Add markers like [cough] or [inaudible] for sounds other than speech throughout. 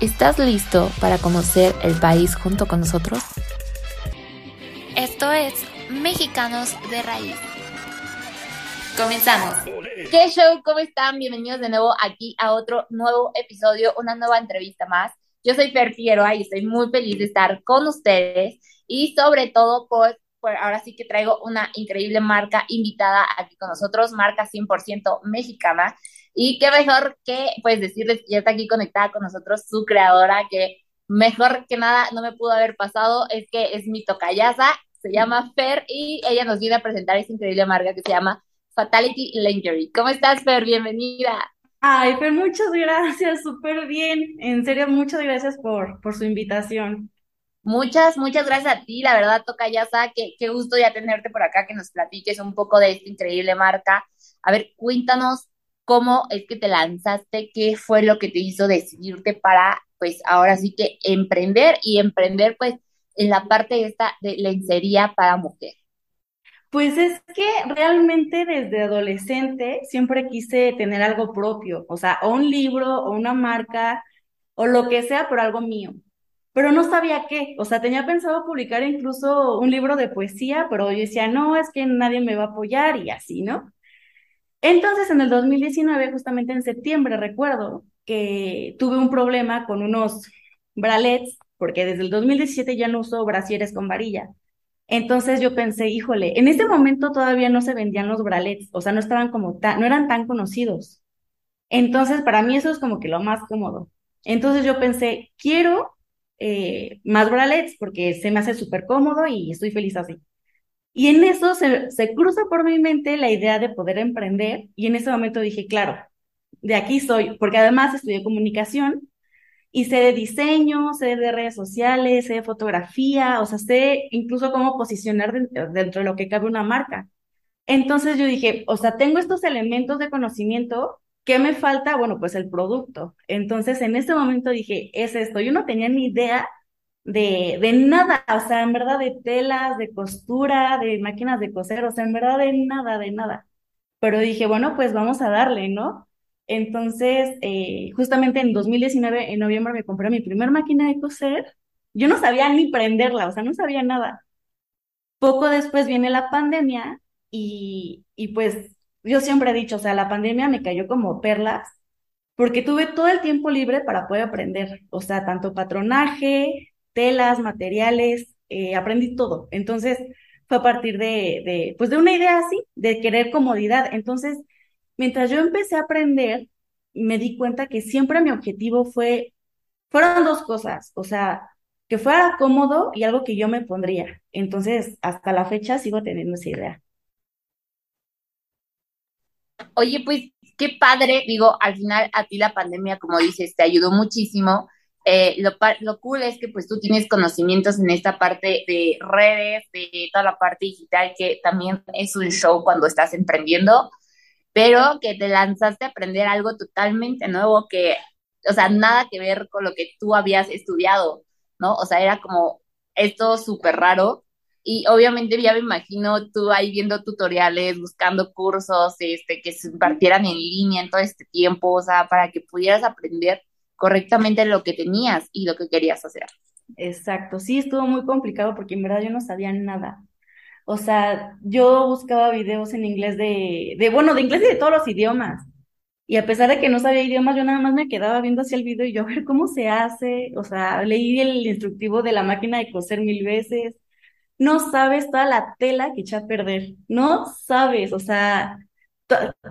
¿Estás listo para conocer el país junto con nosotros? Esto es Mexicanos de Raíz. Comenzamos. ¿Qué show? ¿Cómo están? Bienvenidos de nuevo aquí a otro nuevo episodio, una nueva entrevista más. Yo soy Fer Figueroa y estoy muy feliz de estar con ustedes y sobre todo pues, pues ahora sí que traigo una increíble marca invitada aquí con nosotros, marca 100% mexicana y qué mejor que pues decirles que ya está aquí conectada con nosotros su creadora, que mejor que nada no me pudo haber pasado, es que es mi tocayasa, se llama Fer y ella nos viene a presentar esta increíble marca que se llama Fatality Lingerie. ¿Cómo estás, Fer? Bienvenida. Ay, Fer, muchas gracias, súper bien. En serio, muchas gracias por, por su invitación. Muchas, muchas gracias a ti, la verdad, Tocayasa, qué, qué gusto ya tenerte por acá, que nos platiques un poco de esta increíble marca. A ver, cuéntanos cómo es que te lanzaste, qué fue lo que te hizo decidirte para, pues ahora sí que emprender y emprender pues en la parte esta de lencería para mujer. Pues es que realmente desde adolescente siempre quise tener algo propio, o sea, o un libro o una marca o lo que sea, pero algo mío. Pero no sabía qué, o sea, tenía pensado publicar incluso un libro de poesía, pero yo decía, no, es que nadie me va a apoyar y así, ¿no? Entonces, en el 2019, justamente en septiembre, recuerdo que tuve un problema con unos bralets, porque desde el 2017 ya no uso brasieres con varilla. Entonces yo pensé, híjole, en ese momento todavía no se vendían los bralets, o sea, no estaban como tan, no eran tan conocidos. Entonces, para mí eso es como que lo más cómodo. Entonces yo pensé, quiero eh, más bralets porque se me hace súper cómodo y estoy feliz así. Y en eso se, se cruza por mi mente la idea de poder emprender y en ese momento dije, claro, de aquí soy, porque además estudié comunicación y sé de diseño, sé de redes sociales, sé de fotografía, o sea, sé incluso cómo posicionar dentro, dentro de lo que cabe una marca. Entonces yo dije, o sea, tengo estos elementos de conocimiento, ¿qué me falta? Bueno, pues el producto. Entonces en ese momento dije, es esto. Yo no tenía ni idea de, de nada, o sea, en verdad de telas, de costura, de máquinas de coser, o sea, en verdad de nada, de nada. Pero dije, bueno, pues vamos a darle, ¿no? Entonces, eh, justamente en 2019, en noviembre, me compré mi primer máquina de coser. Yo no sabía ni prenderla, o sea, no sabía nada. Poco después viene la pandemia y, y pues yo siempre he dicho, o sea, la pandemia me cayó como perlas porque tuve todo el tiempo libre para poder aprender, o sea, tanto patronaje, telas, materiales, eh, aprendí todo. Entonces, fue a partir de, de, pues de una idea así, de querer comodidad. Entonces, mientras yo empecé a aprender, me di cuenta que siempre mi objetivo fue, fueron dos cosas, o sea, que fuera cómodo y algo que yo me pondría. Entonces, hasta la fecha sigo teniendo esa idea. Oye, pues qué padre, digo, al final a ti la pandemia, como dices, te ayudó muchísimo eh, lo, lo cool es que pues tú tienes conocimientos en esta parte de redes, de toda la parte digital, que también es un show cuando estás emprendiendo, pero que te lanzaste a aprender algo totalmente nuevo que, o sea, nada que ver con lo que tú habías estudiado, ¿no? O sea, era como esto súper raro. Y obviamente ya me imagino tú ahí viendo tutoriales, buscando cursos, este, que se impartieran en línea en todo este tiempo, o sea, para que pudieras aprender correctamente lo que tenías y lo que querías hacer. Exacto, sí, estuvo muy complicado porque en verdad yo no sabía nada. O sea, yo buscaba videos en inglés de, de, bueno, de inglés y de todos los idiomas. Y a pesar de que no sabía idiomas, yo nada más me quedaba viendo hacia el video y yo a ver cómo se hace. O sea, leí el instructivo de la máquina de coser mil veces. No sabes toda la tela que eché a perder. No sabes, o sea,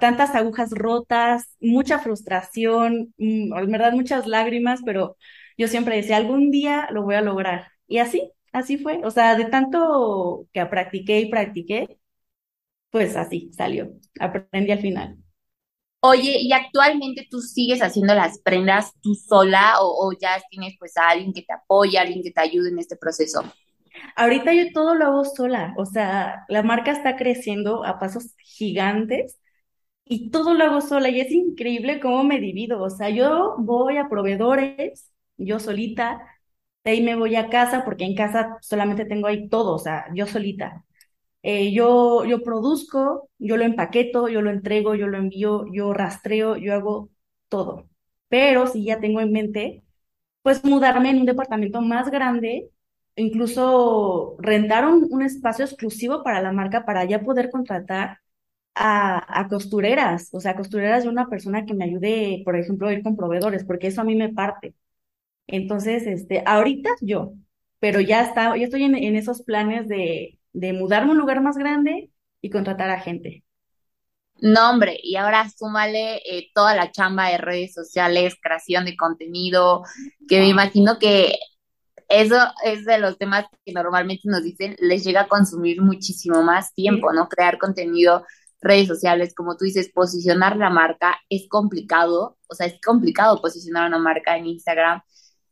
tantas agujas rotas, mucha frustración, mm, en verdad muchas lágrimas, pero yo siempre decía, algún día lo voy a lograr. Y así, así fue. O sea, de tanto que practiqué y practiqué, pues así salió. Aprendí al final. Oye, ¿y actualmente tú sigues haciendo las prendas tú sola o, ya tienes pues a alguien que te apoya, alguien que te ayude en este proceso? Ahorita yo todo lo hago sola, o sea, la marca está creciendo a pasos gigantes y todo lo hago sola y es increíble cómo me divido, o sea, yo voy a proveedores, yo solita, de ahí me voy a casa porque en casa solamente tengo ahí todo, o sea, yo solita. Eh, yo, yo produzco, yo lo empaqueto, yo lo entrego, yo lo envío, yo rastreo, yo hago todo. Pero si ya tengo en mente, pues mudarme en un departamento más grande, incluso rentar un, un espacio exclusivo para la marca para ya poder contratar a, a costureras, o sea, costureras de una persona que me ayude, por ejemplo, a ir con proveedores, porque eso a mí me parte. Entonces, este, ahorita yo, pero ya está, ya estoy en, en esos planes de, de mudarme a un lugar más grande y contratar a gente. No, hombre, y ahora súmale eh, toda la chamba de redes sociales, creación de contenido, que me imagino que eso es de los temas que normalmente nos dicen, les llega a consumir muchísimo más tiempo, ¿no? Crear contenido, redes sociales, como tú dices, posicionar la marca es complicado, o sea, es complicado posicionar una marca en Instagram.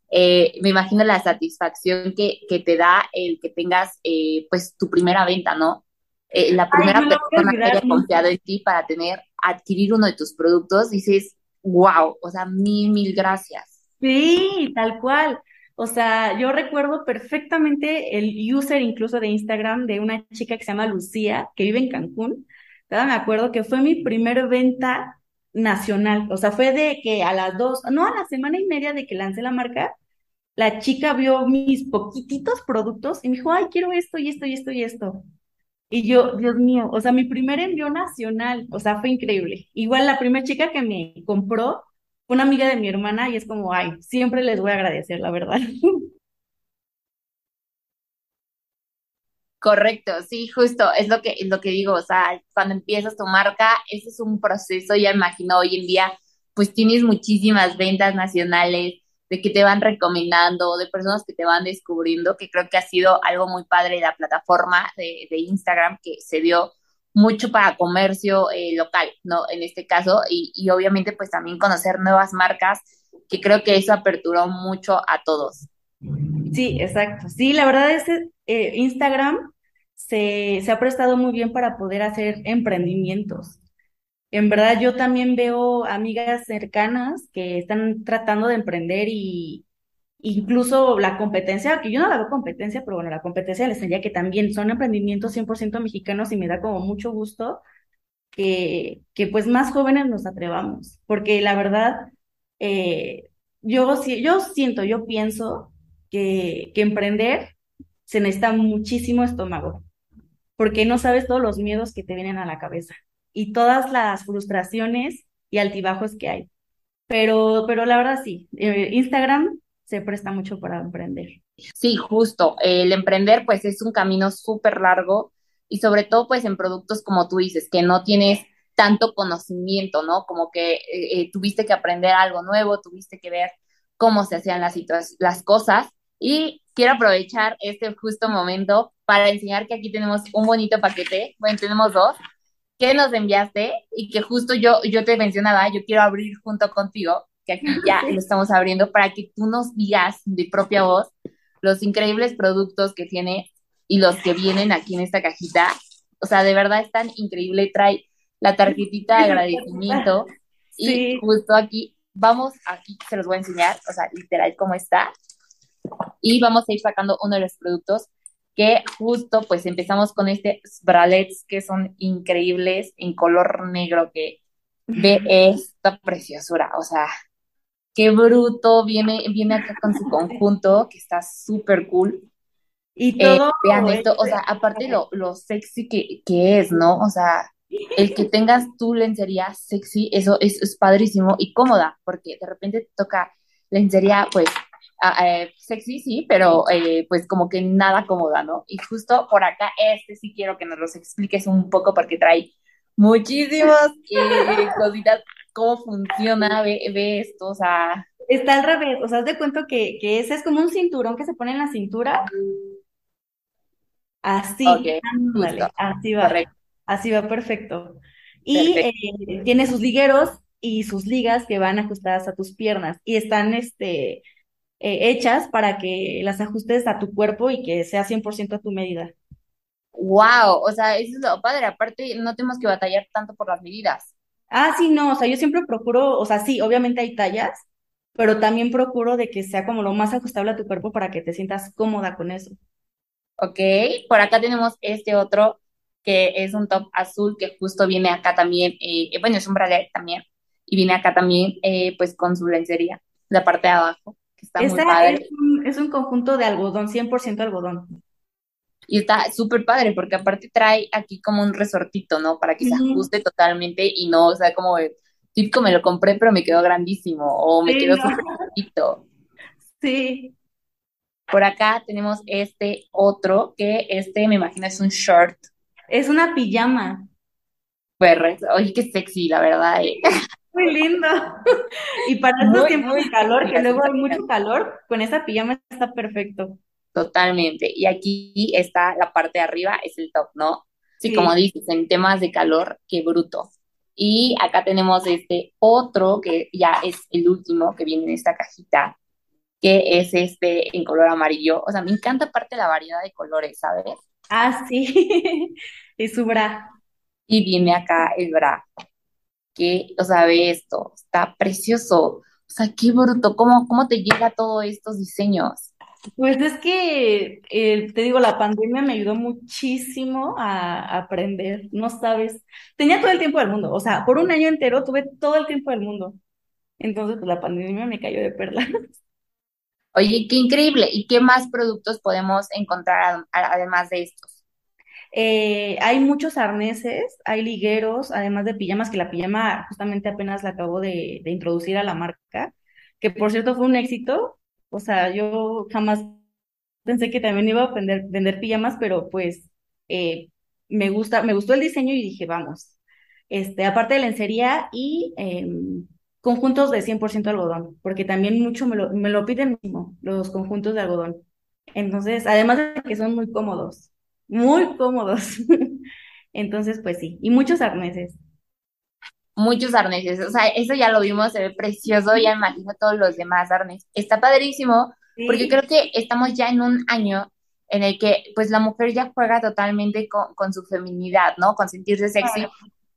Eh, me imagino la satisfacción que, que te da el que tengas, eh, pues, tu primera venta, ¿no? Eh, la Ay, primera no persona que haya confiado en ti para tener, adquirir uno de tus productos, dices, wow, o sea, mil, mil gracias. Sí, tal cual. O sea, yo recuerdo perfectamente el user incluso de Instagram de una chica que se llama Lucía, que vive en Cancún. Todavía me acuerdo que fue mi primer venta nacional. O sea, fue de que a las dos, no, a la semana y media de que lancé la marca, la chica vio mis poquititos productos y me dijo, ay, quiero esto y esto y esto y esto. Y yo, Dios mío, o sea, mi primer envío nacional, o sea, fue increíble. Igual la primera chica que me compró una amiga de mi hermana y es como, ay, siempre les voy a agradecer, la verdad. [laughs] Correcto, sí, justo, es lo que, es lo que digo, o sea, cuando empiezas tu marca, ese es un proceso, ya imagino hoy en día, pues tienes muchísimas ventas nacionales, de que te van recomendando, de personas que te van descubriendo, que creo que ha sido algo muy padre la plataforma de, de Instagram, que se dio mucho para comercio eh, local, ¿no? En este caso, y, y obviamente pues también conocer nuevas marcas, que creo que eso aperturó mucho a todos. Sí, exacto. Sí, la verdad es que eh, Instagram se, se ha prestado muy bien para poder hacer emprendimientos. En verdad, yo también veo amigas cercanas que están tratando de emprender y incluso la competencia, que yo no la veo competencia, pero bueno, la competencia les diría que también son emprendimientos 100% mexicanos y me da como mucho gusto que, que pues más jóvenes nos atrevamos, porque la verdad, eh, yo, yo siento, yo pienso que, que emprender se necesita muchísimo estómago, porque no sabes todos los miedos que te vienen a la cabeza y todas las frustraciones y altibajos que hay. Pero, pero la verdad sí, eh, Instagram se presta mucho para emprender. Sí, justo. El emprender, pues, es un camino súper largo y sobre todo, pues, en productos como tú dices, que no tienes tanto conocimiento, ¿no? Como que eh, eh, tuviste que aprender algo nuevo, tuviste que ver cómo se hacían las, cosas. Y quiero aprovechar este justo momento para enseñar que aquí tenemos un bonito paquete. Bueno, tenemos dos que nos enviaste y que justo yo, yo te mencionaba, yo quiero abrir junto contigo, que aquí ya [laughs] lo estamos abriendo, para que tú nos digas de propia voz los increíbles productos que tiene y los que vienen aquí en esta cajita. O sea, de verdad es tan increíble. Trae la tarjetita de agradecimiento y justo aquí, vamos, aquí se los voy a enseñar, o sea, literal cómo está. Y vamos a ir sacando uno de los productos que justo pues empezamos con este bralets que son increíbles en color negro que ve esta preciosura, o sea, qué bruto, viene, viene acá con su conjunto que está súper cool. y Eh, todo vean esto, o sea, este, aparte lo, lo sexy que, que es, ¿no? O sea, el que tengas tu lencería sexy, eso es, es padrísimo y cómoda, porque de repente te toca lencería, pues, a- eh, sexy, sí, pero eh, pues como que nada cómoda, ¿no? Y justo por acá, este sí quiero que nos los expliques un poco porque trae muchísimas eh, cositas, cómo funciona, ve, ve esto, o sea, está al revés, o sea, haz de cuenta que, que ese es como un cinturón que se pone en la cintura, así, ándale, así va, correcto. así va perfecto. Y eh, tiene sus ligueros y sus ligas que van ajustadas a tus piernas y están este, eh, hechas para que las ajustes a tu cuerpo y que sea 100% a tu medida. Wow, o sea, eso es lo padre. Aparte, no tenemos que batallar tanto por las medidas. Ah, sí, no, o sea, yo siempre procuro, o sea, sí, obviamente hay tallas, pero también procuro de que sea como lo más ajustable a tu cuerpo para que te sientas cómoda con eso. Ok, por acá tenemos este otro que es un top azul que justo viene acá también, eh, bueno, es un bralette también, y viene acá también eh, pues con su lencería, la parte de abajo, que está muy padre. Es un, es un conjunto de algodón, 100% algodón. Y está súper padre porque aparte trae aquí como un resortito, ¿no? Para que se ajuste totalmente y no, o sea, como típico me lo compré pero me quedó grandísimo o me quedó súper chiquito. Sí. Por acá tenemos este otro que este me imagino es un short. Es una pijama. Pues, oye, qué sexy, la verdad. Eh. [laughs] Muy lindo. [laughs] Y para estos tiempos de calor, que luego hay mucho calor, con esa pijama está perfecto. Totalmente. Y aquí está la parte de arriba, es el top, ¿no? Sí, como dices, en temas de calor, qué bruto. Y acá tenemos este otro que ya es el último que viene en esta cajita, que es este en color amarillo. O sea, me encanta aparte la variedad de colores, ¿sabes? Ah, sí. [laughs] es su bra. Y viene acá el bra. Que, o sea, ve esto, está precioso. O sea, qué bruto, ¿cómo, cómo te llega todos estos diseños? Pues es que, eh, te digo, la pandemia me ayudó muchísimo a, aprender, no sabes, tenía todo el tiempo del mundo, o sea, por un año entero tuve todo el tiempo del mundo. Entonces, pues la pandemia me cayó de perlas. Oye, qué increíble. ¿Y qué más productos podemos encontrar además de estos? Eh, hay muchos arneses, hay ligueros, además de pijamas, que la pijama justamente apenas la acabo de, de introducir a la marca, que por cierto fue un éxito o sea, yo jamás pensé que también iba a vender, pijamas, pero pues eh, me gusta, me gustó el diseño y dije, vamos. Este, aparte de lencería y em, conjuntos de 100% algodón, porque también mucho me lo, me lo piden mismo, los conjuntos de algodón. Entonces, además de que son muy cómodos, muy cómodos. [laughs] Entonces, pues sí, y muchos arneses muchos arneses. O sea, eso ya lo vimos, se ve precioso, ya imagino todos los demás arneses. Está padrísimo, porque creo que estamos ya en un año en el que pues la mujer ya juega totalmente con, su feminidad, ¿no? Con sentirse sexy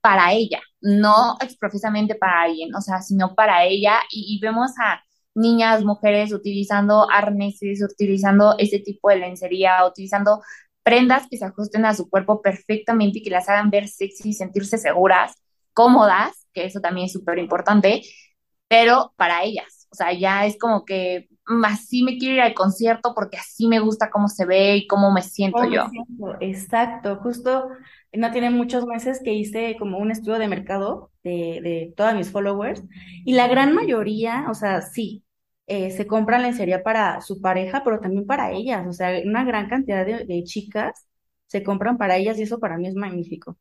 para ella, no exprofesamente para alguien, o sea, sino para ella. Y, y, vemos a niñas, mujeres utilizando arneses, utilizando ese tipo de lencería, utilizando prendas que se ajusten a su cuerpo perfectamente y que las hagan ver sexy y sentirse seguras cómodas, que eso también es súper importante, pero para ellas, o sea, ya es como que mm, así me quiero ir al concierto porque así me gusta cómo se ve y cómo me siento yo. Exacto, justo no tiene muchos meses que hice como un estudio de mercado de, de todas mis followers y la gran mayoría, o sea, sí, eh, se compran lencería para su pareja, pero también para ellas, o sea, una gran cantidad de chicas se compran para ellas y eso para mí es magnífico.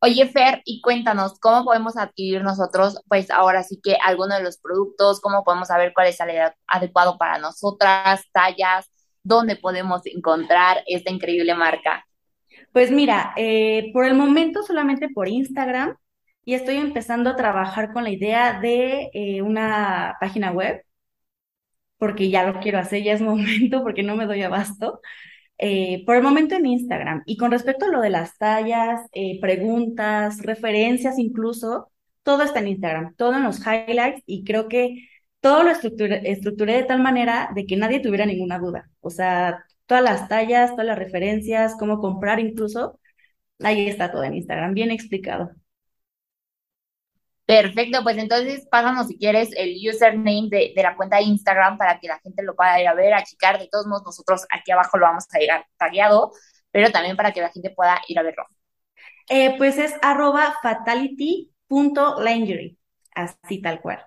Oye, Fer, y cuéntanos, ¿cómo podemos adquirir nosotros, pues ahora sí que alguno de los productos, cómo podemos saber cuál es el adecuado para nosotras, tallas, dónde podemos encontrar esta increíble marca? Pues mira, eh, por el momento solamente por Instagram y estoy empezando a trabajar con la idea de eh, una página web, porque ya lo quiero hacer, ya es momento, porque no me doy abasto. Eh, por el momento en Instagram. Y con respecto a lo de las tallas, eh, preguntas, referencias incluso, todo está en Instagram, todo en los highlights y creo que todo lo estructuré, estructuré de tal manera de que nadie tuviera ninguna duda. O sea, todas las tallas, todas las referencias, cómo comprar incluso, ahí está todo en Instagram, bien explicado. Perfecto, pues entonces pásanos si quieres el username de, la cuenta de Instagram para que la gente lo pueda ir a ver, a checar. De todos modos, nosotros aquí abajo lo vamos a llegar tagueado, pero también para que la gente pueda ir a verlo. Eh, pues es arroba fatality.lingerie, así tal cual.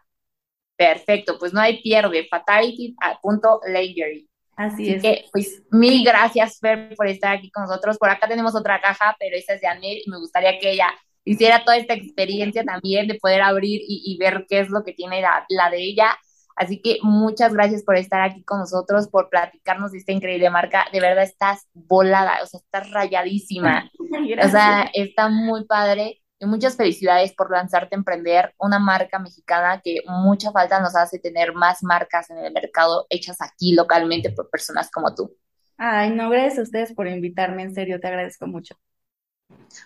Perfecto, pues no hay pierde, fatality.lingerie. Así, es. Que, pues mil gracias, Fer, por estar aquí con nosotros. Por acá tenemos otra caja, pero esa es de Anel y me gustaría que ella hiciera toda esta experiencia también de poder abrir y, ver qué es lo que tiene la, de ella. Así que muchas gracias por estar aquí con nosotros, por platicarnos de esta increíble marca. De verdad estás volada, o sea, estás rayadísima. [laughs] o sea, está muy padre. Y muchas felicidades por lanzarte a emprender una marca mexicana que mucha falta nos hace tener más marcas en el mercado hechas aquí localmente por personas como tú. Ay, no, gracias a ustedes por invitarme, en serio, te agradezco mucho.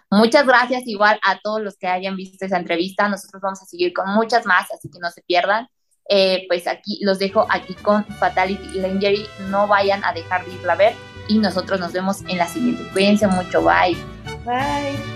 Muchas gracias igual a todos los que hayan visto esa entrevista. Nosotros vamos a seguir con muchas más, así que no se pierdan. Eh, pues aquí los dejo aquí con Fatality Lingerie. No vayan a dejar de irla a ver y nosotros nos vemos en la siguiente. Cuídense mucho. Bye. Bye.